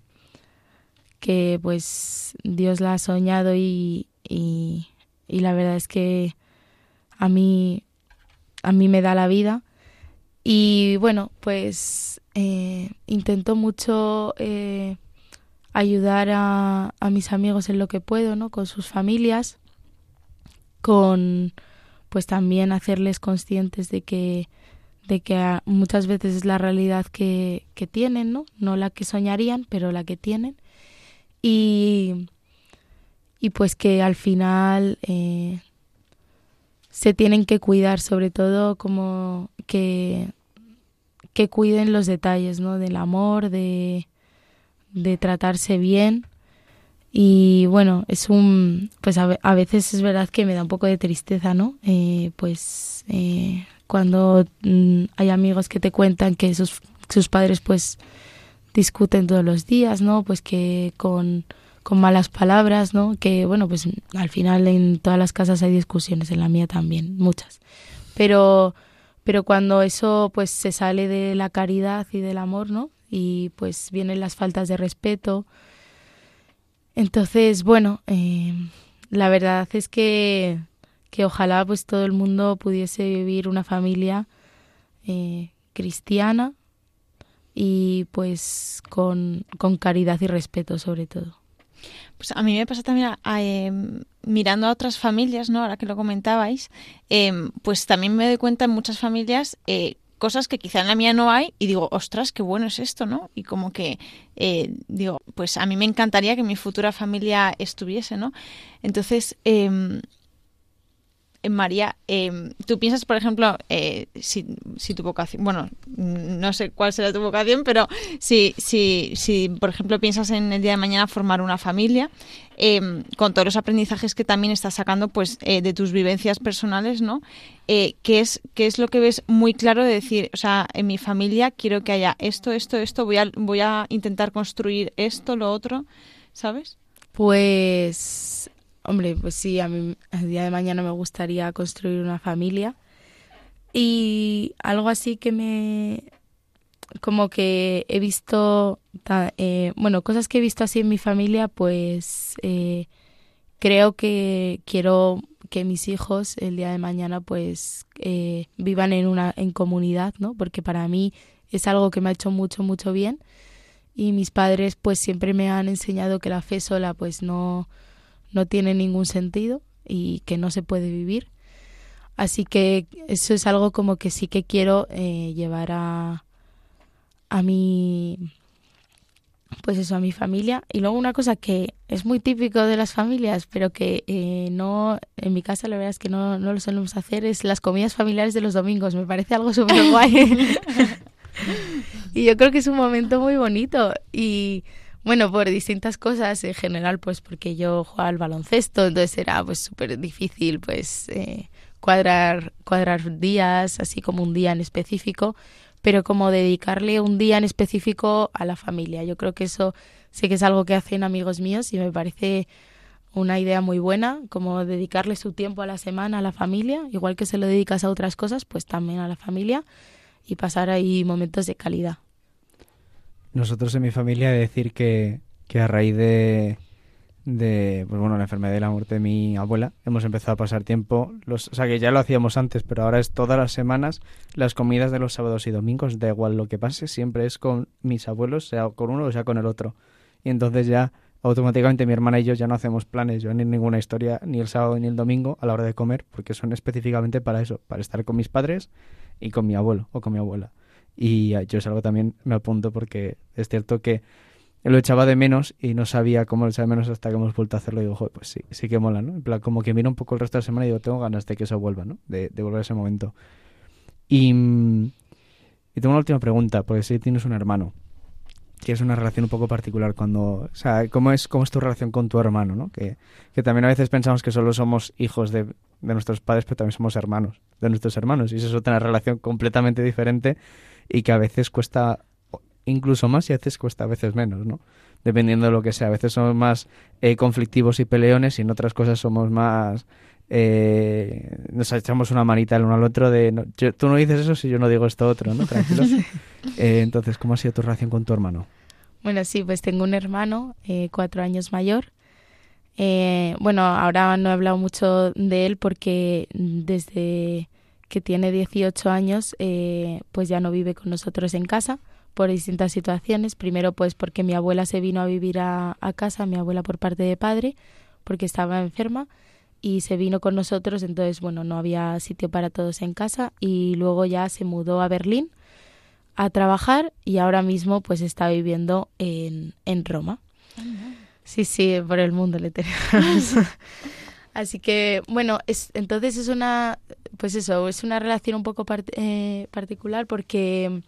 que pues Dios la ha soñado y, y, la verdad es que a mí, a mí me da la vida. Y bueno, pues eh, intento mucho eh, ayudar a, a, mis amigos en lo que puedo, ¿no? Con sus familias, con pues también hacerles conscientes de que de que muchas veces es la realidad que, que tienen, ¿no? No la que soñarían, pero la que tienen y, y pues que al final eh, se tienen que cuidar, sobre todo como que, que cuiden los detalles, ¿no? Del amor, de, de tratarse bien. Y bueno, es un, pues a, veces es verdad que me da un poco de tristeza, ¿no? Eh, pues eh, cuando mm, hay amigos que te cuentan que sus, sus padres pues discuten todos los días, ¿no? Pues que con, con malas palabras, ¿no? Que bueno, pues al final en todas las casas hay discusiones, en la mía también, muchas. Pero pero cuando eso pues se sale de la caridad y del amor, ¿no? Y pues vienen las faltas de respeto. Entonces, bueno, eh, la verdad es que, que ojalá pues todo el mundo pudiese vivir una familia eh, cristiana, y pues con, caridad y respeto sobre todo. Pues a mí me pasa también em, mirando a otras familias, ¿no? Ahora que lo comentabais, em, pues también me doy cuenta en muchas familias eh, cosas que quizá en la mía no hay y digo, ostras, qué bueno es esto, ¿no? Y como que eh, digo, pues a mí me encantaría que mi futura familia estuviese, ¿no? Entonces, eh, María, em, tú piensas, por ejemplo, eh, si, tu vocación, bueno, no sé cuál será tu vocación, pero si, si, si por ejemplo, piensas en el día de mañana formar una familia, em, con todos los aprendizajes que también estás sacando pues eh, de tus vivencias personales, ¿no? Eh, ¿qué, es, ¿Qué es lo que ves muy claro de decir, o sea, en mi familia quiero que haya esto, esto, esto, voy a, voy a intentar construir esto, lo otro, ¿sabes? Pues Hombre, pues sí, a mí el día de mañana me gustaría construir una familia. Y algo así que me... como que he visto, eh, bueno, cosas que he visto así en mi familia, pues eh, creo que quiero que mis hijos el día de mañana pues eh, vivan en una en comunidad, ¿no? Porque para mí es algo que me ha hecho mucho, mucho bien. Y mis padres pues siempre me han enseñado que la fe sola pues no no tiene ningún sentido y que no se puede vivir. Así que eso es algo como que sí que quiero eh, llevar a, a mi pues eso, a mi familia. Y luego una cosa que es muy típico de las familias, pero que eh, no, en mi casa la verdad es que no, no lo solemos hacer, es las comidas familiares de los domingos. Me parece algo súper guay. *laughs* *laughs* y yo creo que es un momento muy bonito. Y bueno, por distintas cosas, en general, pues porque yo jugaba al baloncesto, entonces era pues súper difícil pues eh, cuadrar, cuadrar días, así como un día en específico pero como dedicarle un día en específico a la familia. Yo creo que eso sé que es algo que hacen amigos míos y me parece una idea muy buena, como dedicarle su tiempo a la semana a la familia, igual que se lo dedicas a otras cosas, pues también a la familia y pasar ahí momentos de calidad. Nosotros en mi familia decir que, que a raíz de, de pues bueno, la enfermedad y la muerte de mi abuela, hemos empezado a pasar tiempo, los, o sea que ya lo hacíamos antes, pero ahora es todas las semanas las comidas de los sábados y domingos, da igual lo que pase, siempre es con mis abuelos, sea con uno o sea con el otro. Y entonces ya automáticamente mi hermana y yo ya no hacemos planes, yo ni ninguna historia, ni el sábado ni el domingo a la hora de comer, porque son específicamente para eso, para estar con mis padres y con mi abuelo o con mi abuela. Y yo es algo también me apunto porque es cierto que lo echaba de menos y no sabía cómo lo echaba de menos hasta que hemos vuelto a hacerlo. Y digo, pues sí, sí que mola, ¿no? En plan, como que miro un poco el resto de la semana y digo, tengo ganas de que eso vuelva, ¿no? De, volver a ese momento. Y, y tengo una última pregunta, porque si tienes un hermano, que es una relación un poco particular cuando, o sea, ¿cómo es, cómo es tu relación con tu hermano, ¿no? Que, que también a veces pensamos que solo somos hijos de, de nuestros padres, pero también somos hermanos de nuestros hermanos. Y eso es otra relación completamente diferente y que a veces cuesta incluso más y a veces cuesta a veces menos, ¿no? Dependiendo de lo que sea. A veces somos más eh, conflictivos y peleones y en otras cosas somos más... Eh, nos echamos una manita el uno al otro de tú no dices eso si yo no digo esto otro, ¿no? Tranquilo. *laughs* Eh, entonces, ¿cómo ha sido tu relación con tu hermano? Bueno, sí, pues tengo un hermano cuatro años mayor. bueno, ahora no he hablado mucho de él porque desde que tiene 18 años, pues ya no vive con nosotros en casa por distintas situaciones. Primero, pues porque mi abuela se vino a vivir a, casa, mi abuela por parte de padre, porque estaba enferma y se vino con nosotros, entonces, bueno, no había sitio para todos en casa y luego ya se mudó a Berlín a trabajar y ahora mismo pues está viviendo en, en Roma. Sí, sí, por el mundo le tenemos. *laughs* Así que, bueno, es, entonces es una, pues eso, es una relación un poco eh, particular porque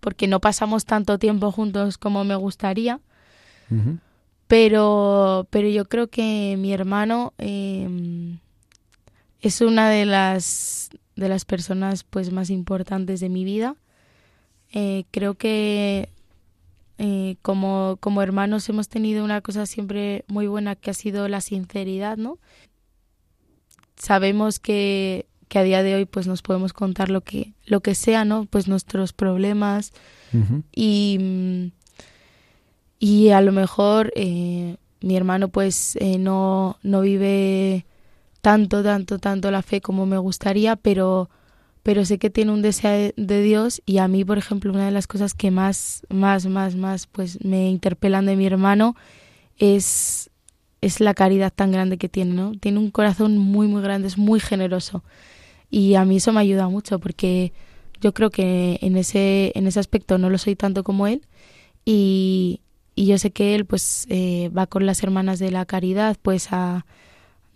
porque no pasamos tanto tiempo juntos como me gustaría. Pero, pero yo creo que mi hermano em, es una de las, de las personas pues, más importantes de mi vida. Eh, creo que eh, como, como hermanos hemos tenido una cosa siempre muy buena que ha sido la sinceridad, ¿no? Sabemos que que a día de hoy pues nos podemos contar lo que lo que sea no pues nuestros problemas y y a lo mejor eh, mi hermano pues eh, no no vive tanto tanto tanto la fe como me gustaría pero pero sé que tiene un deseo de Dios y a mí por ejemplo una de las cosas que más más más más pues me interpelan de mi hermano es es la caridad tan grande que tiene, ¿no? Tiene un corazón muy, muy grande, es muy generoso. Y a mí eso me ayuda mucho porque yo creo que en ese, en ese aspecto no lo soy tanto como él y, y yo sé que él pues eh, va con las hermanas de la caridad pues a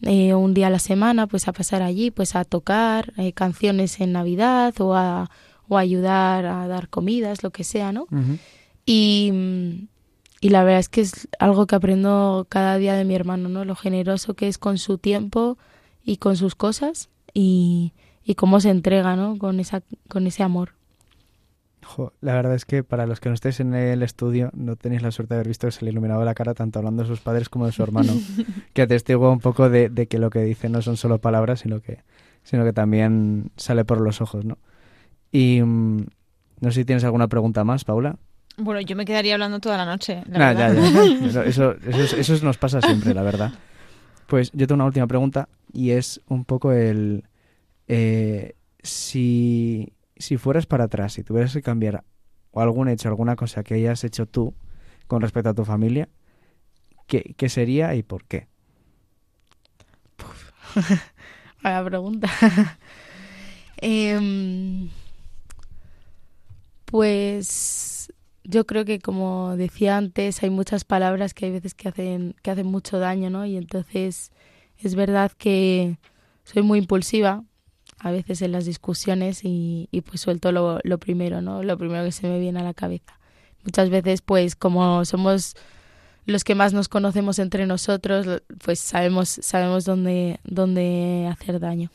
eh, un día a la semana pues a pasar allí pues a tocar eh, canciones en Navidad o a, o ayudar a dar comidas, lo que sea, ¿no? y, y la verdad es que es algo que aprendo cada día de mi hermano, ¿no? Lo generoso que es con su tiempo y con sus cosas y, y cómo se entrega, ¿no? Con, esa, con ese amor. la verdad es que para los que no estéis en el estudio, no tenéis la suerte de haber visto que se le iluminaba la cara tanto hablando de sus padres como de su hermano, *laughs* que atestigua un poco de, que lo que dice no son solo palabras, sino que, sino que también sale por los ojos, ¿no? Y mm, no sé si tienes alguna pregunta más, Paula. Bueno, yo me quedaría hablando toda la noche. La ya, *laughs* Eso, eso, eso, nos pasa siempre, la verdad. Pues yo tengo una última pregunta y es un poco el eh, si, si fueras para atrás, si tuvieras que cambiar o algún hecho, alguna cosa que hayas hecho tú con respecto a tu familia, ¿qué, qué sería y por qué? *laughs* Vaya pregunta. *laughs* Em, Pues yo creo que como decía antes, hay muchas palabras que hay veces que hacen, que hacen mucho daño, ¿no? Y entonces es verdad que soy muy impulsiva a veces en las discusiones y, y pues suelto lo, lo primero, ¿no? Lo primero que se me viene a la cabeza. Muchas veces, pues como somos los que más nos conocemos entre nosotros, pues sabemos, sabemos dónde, dónde hacer daño.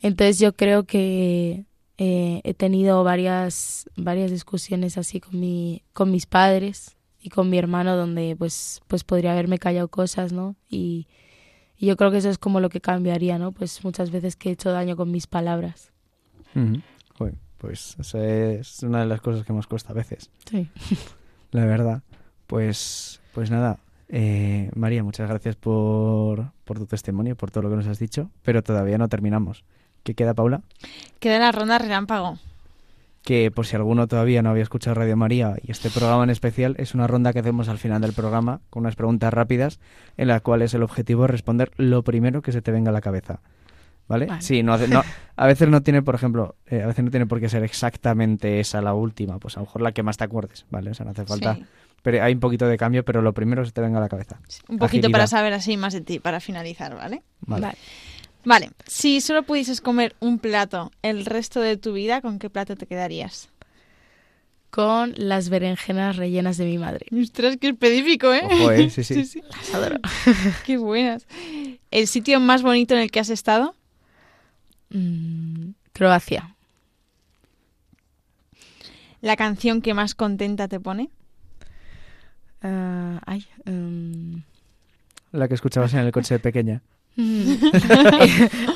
Entonces yo creo que eh, he tenido varias, varias discusiones así con, mi, con mis padres y con mi hermano donde pues, pues podría haberme callado cosas, ¿no? Y, y yo creo que eso es como lo que cambiaría, ¿no? Pues muchas veces que he hecho daño con mis palabras. Joder, pues esa es una de las cosas que más cuesta a veces, Sí. la verdad. Pues, pues nada, eh, María, muchas gracias por, por tu testimonio, por todo lo que nos has dicho, pero todavía no terminamos. ¿Qué queda, Paula? Queda la ronda relámpago. que por si alguno todavía no había escuchado Radio María y este programa en especial es una ronda que hacemos al final del programa con unas preguntas rápidas en las cuales el objetivo es responder lo primero que se te venga a la cabeza. ¿Vale? Vale. Sí, no, no- a veces no tiene, por ejemplo, eh, a veces no tiene por qué ser exactamente esa la última, pues a lo mejor la que más te acuerdes, ¿vale? O sea, no hace falta. Sí. Pero hay un poquito de cambio, pero lo primero que se te venga a la cabeza. Un poquito Agilidad. para saber así más de ti, para finalizar, ¿vale? Vale. Vale. Vale, si solo pudieses comer un plato el resto de tu vida, ¿con qué plato te quedarías? Con las berenjenas rellenas de mi madre. Ostras, qué específico, ¿eh? Ojo, ¿eh? Sí, sí. *laughs* Las adoro. *laughs* Qué buenas. ¿El sitio más bonito en el que has estado? Mm, Croacia. ¿La canción que más contenta te pone? Ah, ay, mm, La que escuchabas en el coche de pequeña. mm,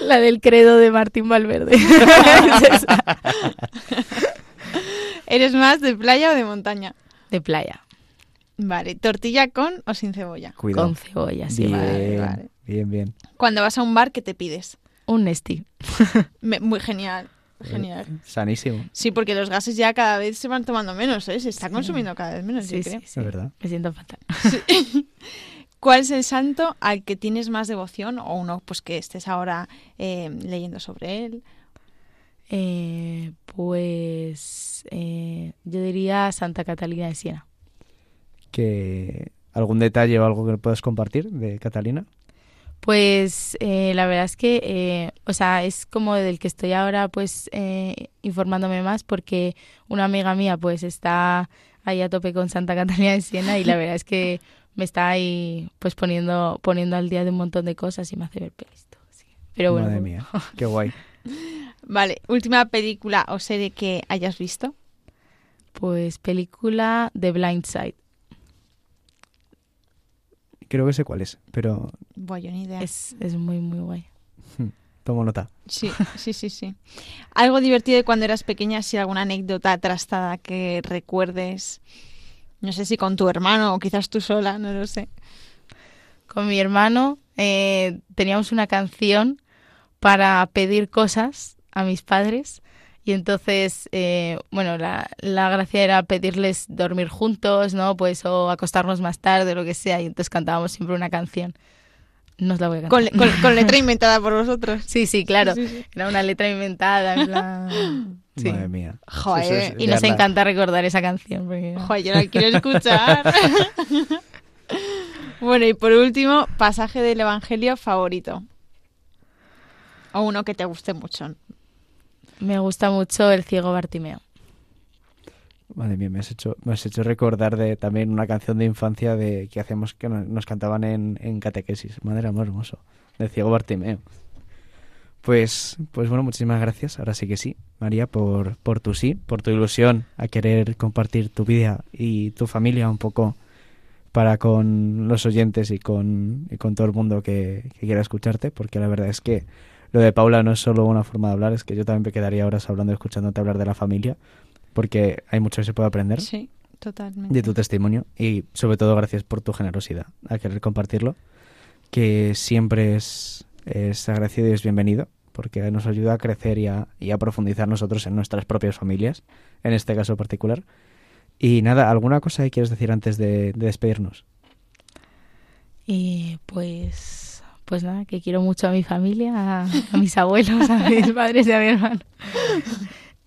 *laughs* la del credo de Martín Valverde. Es. *laughs* ¿Eres más de playa o de montaña? de playa. Vale, ¿tortilla con o sin cebolla? Cuidado. Con cebolla, sí. bien, vale, vale. bien, bien. Cuando vas a un bar, ¿qué te pides? Un Nesti. *laughs* Muy genial, genial. Sanísimo, Sí, porque los gases ya cada vez se van tomando menos, ¿eh? Se está consumiendo cada vez menos, Sí, yo sí, creo. sí. es verdad. Me siento fatal. ¿Cuál es el santo al que tienes más devoción o uno pues que estés ahora eh, leyendo sobre él? Eh, pues eh, yo diría Santa Catalina de Siena. que algún detalle o algo que puedas compartir de Catalina. Pues eh, la verdad es que, eh, o sea, es como del que estoy ahora pues eh, informándome más porque una amiga mía pues está ahí a tope con Santa Catalina de Siena y la verdad es que *laughs* me está ahí pues poniendo, poniendo al día de un montón de cosas y me hace ver pelis. todo, sí. Pero bueno, Madre mía, qué guay. *laughs* Vale, última película o serie que hayas visto. pues película The Blind Side. Creo que sé cuál es, pero Buah, yo ni idea. Es, es muy, muy guay. tomo nota. Sí, sí, sí, sí. Algo divertido de cuando eras pequeña, si alguna anécdota trastada que recuerdes. No sé si con tu hermano o quizás tú sola, no lo sé. Con mi hermano eh, teníamos una canción para pedir cosas a mis padres y entonces, eh, bueno, la, la gracia era pedirles dormir juntos, ¿no? Pues o acostarnos más tarde, lo que sea, y entonces cantábamos siempre una canción. No os la voy a cantar. Con, con- con letra *laughs* inventada por vosotros. Sí, sí, claro. Sí, sí. Era una letra inventada, en plan... *laughs* Sí. Madre mía. Joder, Y nos encanta recordar esa canción. Porque... Joder, yo la quiero escuchar. *laughs* bueno, y por último, pasaje del Evangelio favorito. O uno que te guste mucho. Me gusta mucho el ciego Bartimeo. Madre mía, me has hecho, me has hecho recordar de también una canción de infancia de que hacíamos que nos, cantaban en, en catequesis. Madre amor hermoso. De Ciego Bartimeo. Pues, pues bueno, muchísimas gracias. Ahora sí que sí, María, por, por tu sí, por tu ilusión a querer compartir tu vida y tu familia un poco para con los oyentes y con, con todo el mundo que, que quiera escucharte, porque la verdad es que lo de Paula no es solo una forma de hablar, es que yo también me quedaría horas hablando escuchándote hablar de la familia, porque hay mucho que se puede aprender Sí, totalmente. de tu testimonio y sobre todo gracias por tu generosidad a querer compartirlo, que siempre es, es agradecido y es bienvenido, porque nos ayuda a crecer y a, y a profundizar nosotros en nuestras propias familias, en este caso particular. Y nada, ¿alguna cosa que quieres decir antes de, de despedirnos? Y pues, pues nada, que quiero mucho a mi familia, a, a mis abuelos, a mis *laughs* padres y a mi hermano.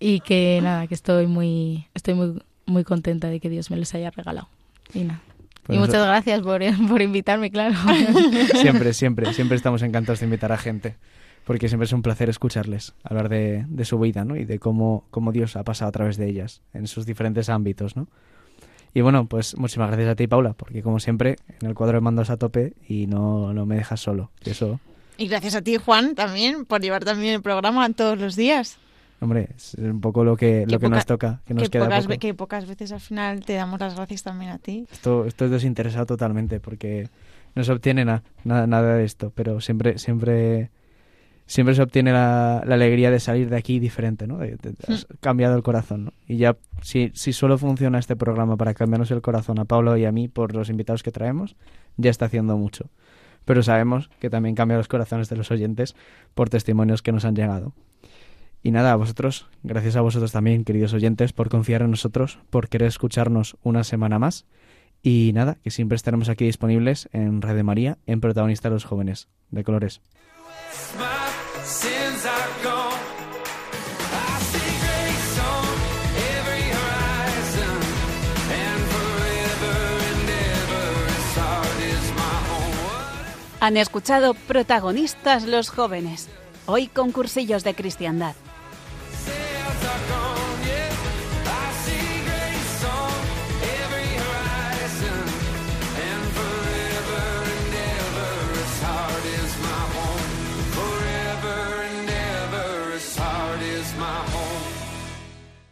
Y que nada, que estoy muy, estoy muy, muy contenta de que Dios me les haya regalado. Y nada. Pues y muchas gracias por, *laughs* por invitarme, claro. *laughs* Siempre, siempre, siempre estamos encantados de invitar a gente, porque siempre es un placer escucharles, hablar de, de su vida, ¿no? Y de cómo, cómo Dios ha pasado a través de ellas, en sus diferentes ámbitos, ¿no? Y bueno, pues muchísimas gracias a ti, Paula, porque como siempre, en el cuadro de mandos a tope y no, no me dejas solo. Y eso, Y gracias a ti, Juan, también, por llevar también el programa todos los días. Hombre, es un poco lo que, lo que poca- nos toca, que nos que, queda pocas, poco. que pocas veces al final te damos las gracias también a ti. Esto, esto es desinteresado totalmente porque no se obtiene na- nada, nada de esto, pero siempre, siempre, siempre se obtiene la, la alegría de salir de aquí diferente, ¿no? De- de- has cambiado el corazón, ¿no? Y ya, si, si solo funciona este programa para cambiarnos el corazón a Pablo y a mí por los invitados que traemos, ya está haciendo mucho. Pero sabemos que también cambia los corazones de los oyentes por testimonios que nos han llegado. Y nada, a vosotros, gracias a vosotros también, queridos oyentes, por confiar en nosotros, por querer escucharnos una semana más. Y nada, que siempre estaremos aquí disponibles en Red María, en Protagonista de los Jóvenes, de colores. Han escuchado Protagonistas los jóvenes, hoy con cursillos de cristiandad.